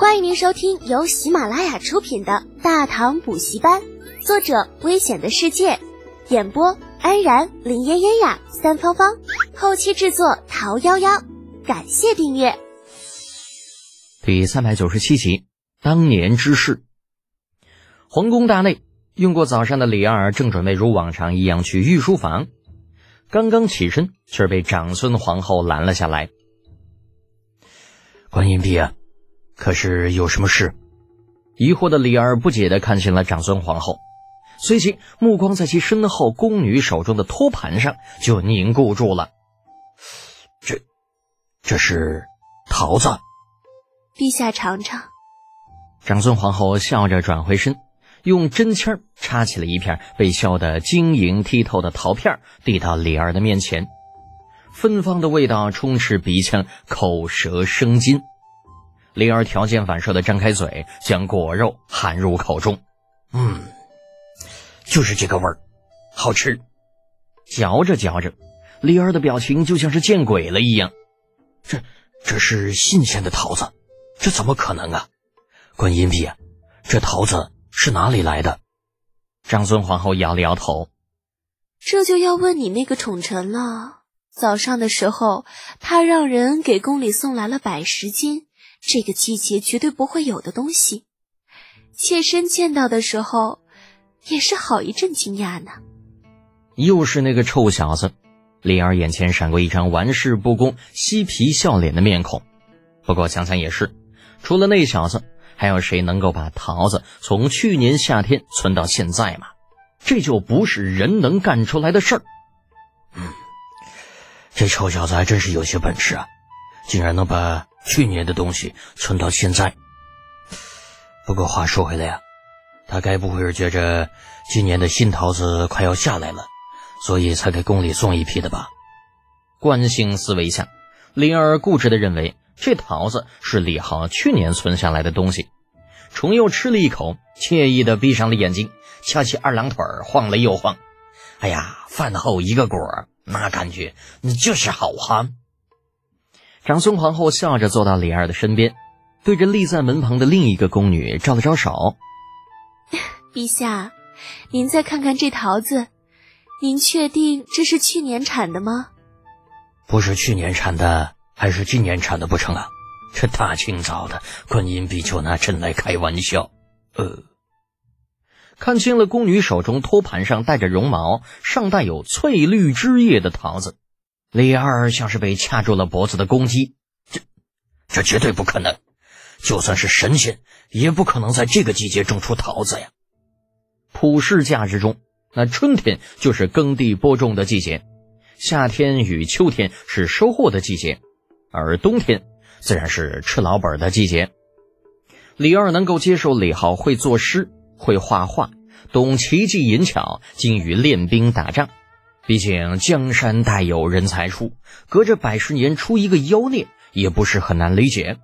欢迎您收听由喜马拉雅出品的《大唐补习班》，作者：危险的世界，演播：安然、林嫣嫣呀、三芳芳，后期制作：桃夭夭。感谢订阅。第三百九十七集，当年之事。皇宫大内，用过早膳的李二正准备如往常一样去御书房，刚刚起身，却被长孙皇后拦了下来。观音婢啊，可是有什么事？疑惑的李儿不解的看向了长孙皇后，随即目光在其身后宫女手中的托盘上就凝固住了。这，这是桃子。陛下尝尝。长孙皇后笑着转回身。用针签插起了一片被削得晶莹剔透的桃片，递到李儿的面前。芬芳的味道充斥鼻腔，口舌生津。灵儿条件反射的张开嘴，将果肉含入口中。嗯，就是这个味儿，好吃。嚼着嚼着，灵儿的表情就像是见鬼了一样。这这是新鲜的桃子，这怎么可能啊？观音婢，这桃子。是哪里来的？长孙皇后摇了摇头。这就要问你那个宠臣了。早上的时候，他让人给宫里送来了百十斤，这个季节绝对不会有的东西。妾身见到的时候，也是好一阵惊讶呢。又是那个臭小子！李儿眼前闪过一张玩世不恭、嬉皮笑脸的面孔。不过想想也是，除了那小子。还有谁能够把桃子从去年夏天存到现在吗？这就不是人能干出来的事儿。嗯，这臭小子还真是有些本事啊，竟然能把去年的东西存到现在。不过话说回来呀，他该不会是觉着今年的新桃子快要下来了，所以才给宫里送一批的吧？惯性思维下，灵儿固执的认为。这桃子是李浩去年存下来的东西，重又吃了一口，惬意的闭上了眼睛，翘起二郎腿晃了又晃。哎呀，饭后一个果那感觉你就是好哈。长孙皇后笑着坐到李二的身边，对着立在门旁的另一个宫女招了招手：“ 陛下，您再看看这桃子，您确定这是去年产的吗？”“不是去年产的。”还是今年产的不成啊？这大清早的，观音比就拿朕来开玩笑。呃，看清了宫女手中托盘上带着绒毛、上带有翠绿枝叶的桃子，李二像是被掐住了脖子的公鸡。这，这绝对不可能！就算是神仙，也不可能在这个季节种出桃子呀。普世价值中，那春天就是耕地播种的季节，夏天与秋天是收获的季节。而冬天自然是吃老本的季节。李二能够接受李浩会作诗、会画画、懂奇技淫巧、精于练兵打仗。毕竟江山代有人才出，隔着百十年出一个妖孽也不是很难理解。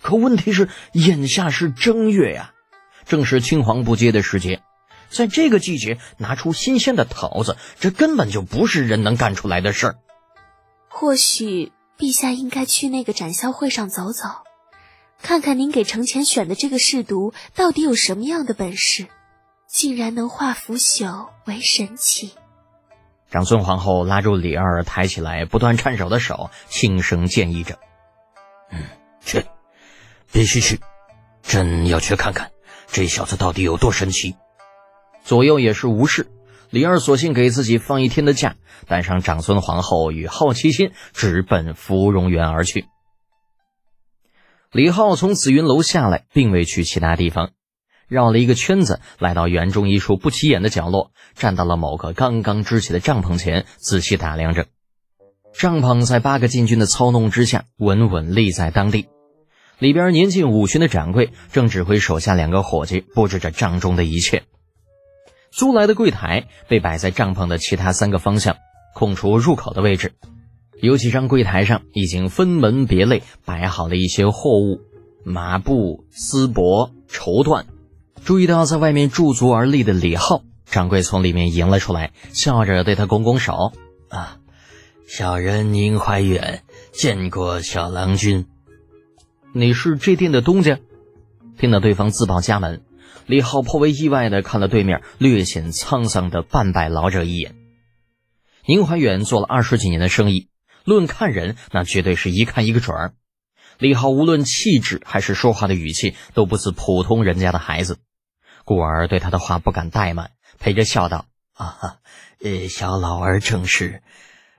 可问题是，眼下是正月呀，正是青黄不接的时节，在这个季节拿出新鲜的桃子，这根本就不是人能干出来的事儿。或许。陛下应该去那个展销会上走走，看看您给程前选的这个侍读到底有什么样的本事，竟然能化腐朽为神奇。长孙皇后拉住李二抬起来不断颤手的手，轻声建议着：“嗯，去，必须去，朕要去看看这小子到底有多神奇。”左右也是无事。李二索性给自己放一天的假，带上长孙皇后与好奇心，直奔芙蓉园而去。李浩从紫云楼下来，并未去其他地方，绕了一个圈子，来到园中一处不起眼的角落，站到了某个刚刚支起的帐篷前，仔细打量着。帐篷在八个禁军的操弄之下，稳稳立在当地。里边年近五旬的掌柜正指挥手下两个伙计布置着帐中的一切。租来的柜台被摆在帐篷的其他三个方向，空出入口的位置。有几张柜台上已经分门别类摆好了一些货物：麻布、丝帛、绸缎。注意到在外面驻足而立的李浩，掌柜从里面迎了出来，笑着对他拱拱手：“啊，小人宁怀远见过小郎君。你是这店的东家？”听到对方自报家门，李浩颇为意外的看了对面略显沧桑的半百老者一眼。宁怀远做了二十几年的生意，论看人，那绝对是一看一个准儿。李浩无论气质还是说话的语气，都不似普通人家的孩子，故而对他的话不敢怠慢，陪着笑道：“啊哈，呃，小老儿正是，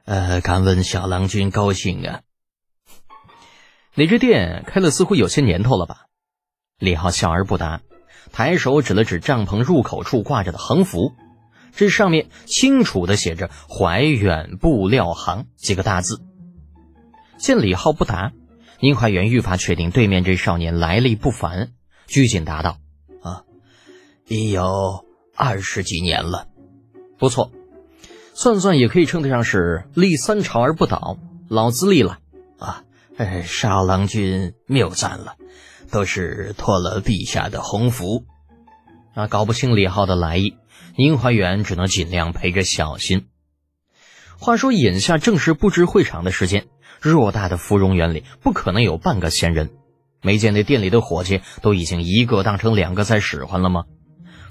呃，敢问小郎君高兴啊？你这店开了似乎有些年头了吧？”李浩笑而不答，抬手指了指帐篷入口处挂着的横幅，这上面清楚的写着“怀远布料行”几个大字。见李浩不答，宁怀远愈发确定对面这少年来历不凡，拘谨答道：“，已有二十几年了，不错，算算也可以称得上是立三朝而不倒，老资历了。啊，少郎君谬赞了。”都是托了陛下的鸿福，啊，搞不清李浩的来意，宁怀远只能尽量陪着小心。话说眼下正是布置会场的时间，偌大的芙蓉园里不可能有半个闲人。没见那店里的伙计都已经一个当成两个在使唤了吗？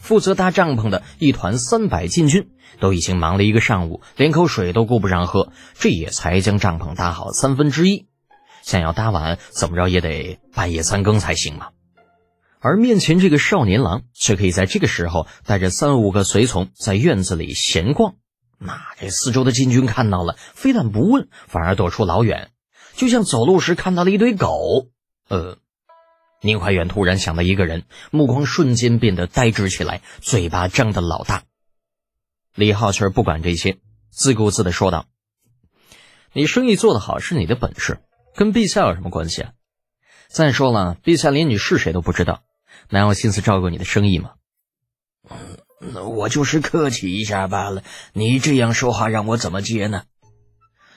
负责搭帐篷的一团三百禁军都已经忙了一个上午，连口水都顾不上喝，这也才将帐篷搭好三分之一。想要搭完，怎么着也得半夜三更才行嘛。而面前这个少年郎却可以在这个时候带着三五个随从在院子里闲逛。那这四周的禁军看到了，非但不问，反而躲出老远，就像走路时看到了一堆狗。呃，宁怀远突然想到一个人，目光瞬间变得呆滞起来，嘴巴张得老大。李浩却不管这些，自顾自的说道：“你生意做得好是你的本事。”跟陛下有什么关系啊？再说了，陛下连你是谁都不知道，哪有心思照顾你的生意吗？嗯，我就是客气一下罢了。你这样说话，让我怎么接呢？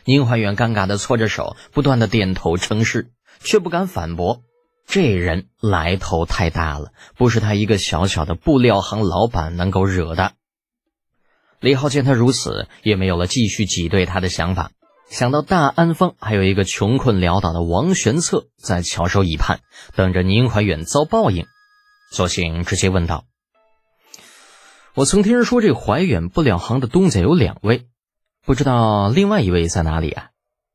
宁怀远尴尬的搓着手，不断的点头称是，却不敢反驳。这人来头太大了，不是他一个小小的布料行老板能够惹的。李浩见他如此，也没有了继续挤兑他的想法。想到大安坊还有一个穷困潦倒的王玄策在翘首以盼，等着宁怀远遭报应，索性直接问道：“我曾听人说，这怀远布料行的东家有两位，不知道另外一位在哪里啊？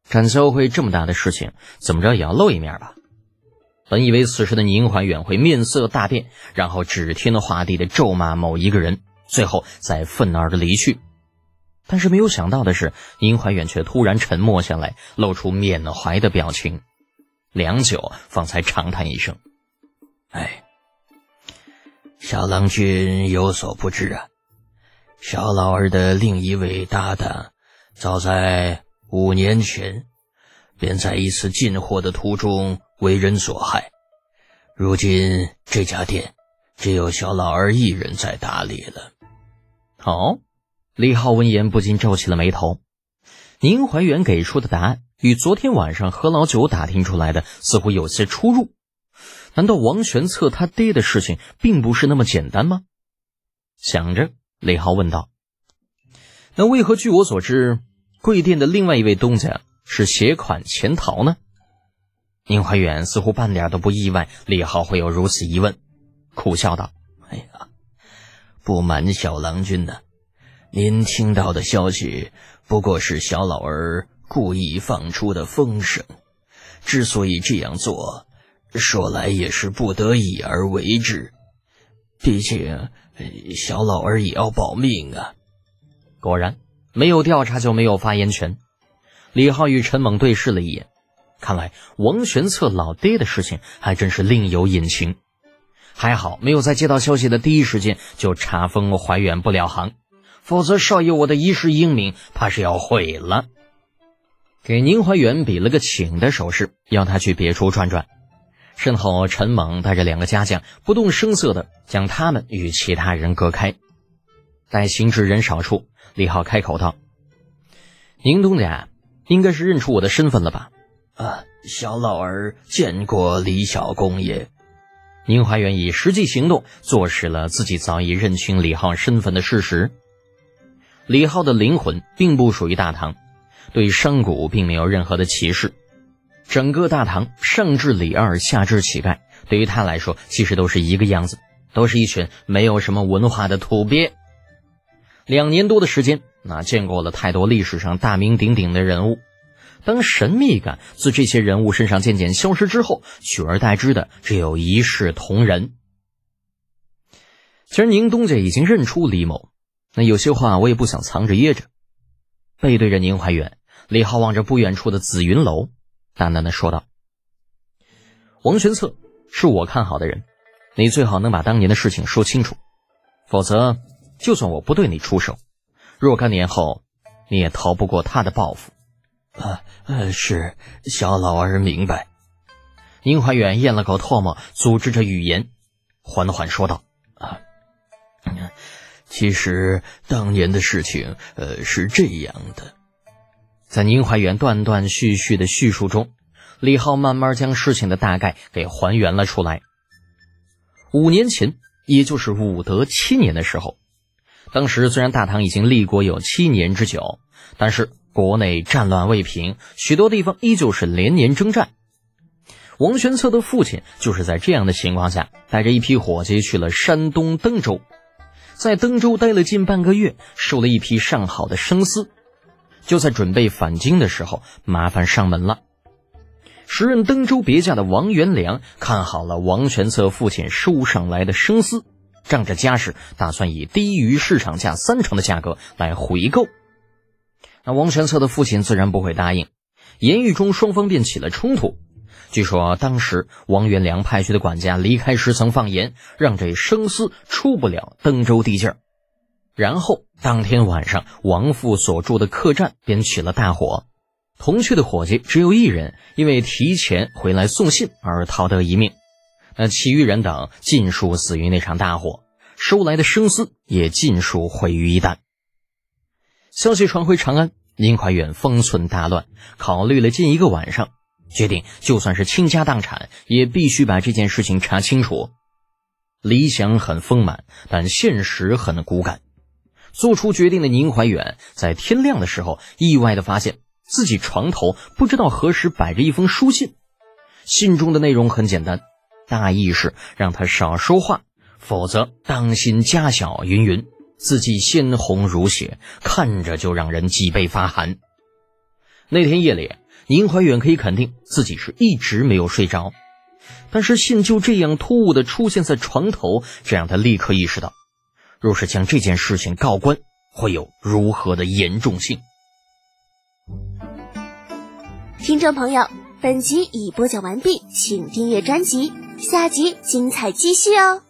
展销会这么大的事情，怎么着也要露一面吧？”本以为此时的宁怀远会面色大变，然后指天画地的咒骂某一个人，最后再愤而的离去。但是没有想到的是，宁怀远却突然沉默下来，露出缅怀的表情，良久，方才长叹一声：“哎，小郎君有所不知啊，小老儿的另一位搭档，早在五年前，便在一次进货的途中为人所害。如今这家店，只有小老儿一人在打理了。”哦。李浩闻言不禁皱起了眉头，宁怀远给出的答案与昨天晚上何老九打听出来的似乎有些出入。难道王玄策他爹的事情并不是那么简单吗？想着，李浩问道：“那为何据我所知，贵店的另外一位东家是携款潜逃呢？”宁怀远似乎半点都不意外李浩会有如此疑问，苦笑道：“哎呀，不瞒小郎君呢。”您听到的消息不过是小老儿故意放出的风声，之所以这样做，说来也是不得已而为之。毕竟小老儿也要保命啊！果然，没有调查就没有发言权。李浩与陈猛对视了一眼，看来王玄策老爹的事情还真是另有隐情。还好没有在接到消息的第一时间就查封怀远不了行。否则，少爷我的一世英名怕是要毁了。给宁怀远比了个请的手势，要他去别处转转。身后，陈猛带着两个家将，不动声色的将他们与其他人隔开。待行至人少处，李浩开口道：“宁东家，应该是认出我的身份了吧？”“啊，小老儿见过李小公爷。”宁怀远以实际行动坐实了自己早已认清李浩身份的事实。李浩的灵魂并不属于大唐，对商贾并没有任何的歧视。整个大唐，上至李二，下至乞丐，对于他来说，其实都是一个样子，都是一群没有什么文化的土鳖。两年多的时间，那见过了太多历史上大名鼎鼎的人物。当神秘感自这些人物身上渐渐消失之后，取而代之的只有一视同仁。其实宁东家已经认出李某，那有些话我也不想藏着掖着。背对着宁怀远，李浩望着不远处的紫云楼，淡淡的说道：“王玄策是我看好的人，你最好能把当年的事情说清楚，否则就算我不对你出手，若干年后你也逃不过他的报复。”啊，呃，是小老儿明白。宁怀远咽了口唾沫，组织着语言，缓缓说道：“啊。”其实当年的事情，呃，是这样的。在宁怀远断断续续的叙述中，李浩慢慢将事情的大概给还原了出来。五年前，也就是武德七年的时候，当时虽然大唐已经立国有七年之久，但是国内战乱未平，许多地方依旧是连年征战。王玄策的父亲就是在这样的情况下，带着一批伙计去了山东登州。在登州待了近半个月，收了一批上好的生丝，就在准备返京的时候，麻烦上门了。时任登州别驾的王元良看好了王玄策父亲收上来的生丝，仗着家世，打算以低于市场价三成的价格来回购。那王玄策的父亲自然不会答应，言语中双方便起了冲突。据说当时王元良派去的管家离开时曾放言，让这生丝出不了登州地界儿。然后当天晚上，王父所住的客栈便起了大火，同去的伙计只有一人因为提前回来送信而逃得一命，那其余人等尽数死于那场大火，收来的生丝也尽数毁于一旦。消息传回长安，宁怀远方寸大乱，考虑了近一个晚上。决定，就算是倾家荡产，也必须把这件事情查清楚。理想很丰满，但现实很骨感。做出决定的宁怀远，在天亮的时候，意外的发现自己床头不知道何时摆着一封书信。信中的内容很简单，大意是让他少说话，否则当心家小。云云，字迹鲜红如血，看着就让人脊背发寒。那天夜里。宁怀远可以肯定自己是一直没有睡着，但是信就这样突兀的出现在床头，这让他立刻意识到，若是将这件事情告官，会有如何的严重性。听众朋友，本集已播讲完毕，请订阅专辑，下集精彩继续哦。